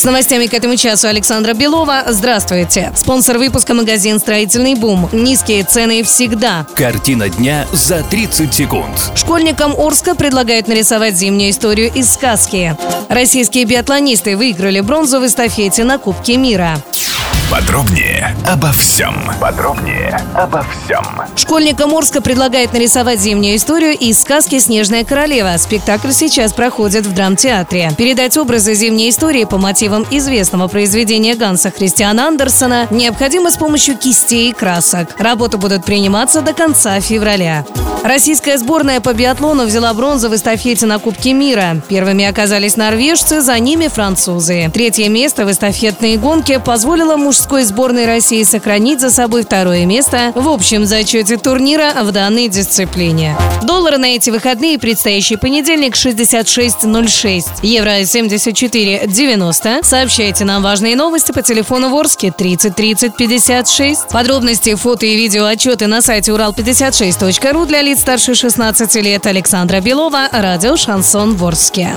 С новостями к этому часу Александра Белова. Здравствуйте. Спонсор выпуска магазин «Строительный бум». Низкие цены всегда. Картина дня за 30 секунд. Школьникам Орска предлагают нарисовать зимнюю историю из сказки. Российские биатлонисты выиграли бронзу в эстафете на Кубке мира. Подробнее обо всем. Подробнее обо всем. Школьникам Орска предлагают нарисовать зимнюю историю из сказки «Снежная королева». Спектакль сейчас проходит в драмтеатре. Передать образы зимней истории по мотивам известного произведения Ганса Христиана Андерсона необходимо с помощью кистей и красок. Работы будут приниматься до конца февраля. Российская сборная по биатлону взяла бронзу в эстафете на Кубке мира. Первыми оказались норвежцы, за ними французы. Третье место в эстафетной гонке позволило мужской сборной России сохранить за собой второе место в общем зачете турнира в данной дисциплине. Доллары на эти выходные предстоящий понедельник 66.06, евро 74.90. Сообщайте нам важные новости по телефону Ворске 30 30 56. Подробности, фото и видео отчеты на сайте урал56.ру для лиц старше 16 лет. Александра Белова, радио «Шансон Ворске».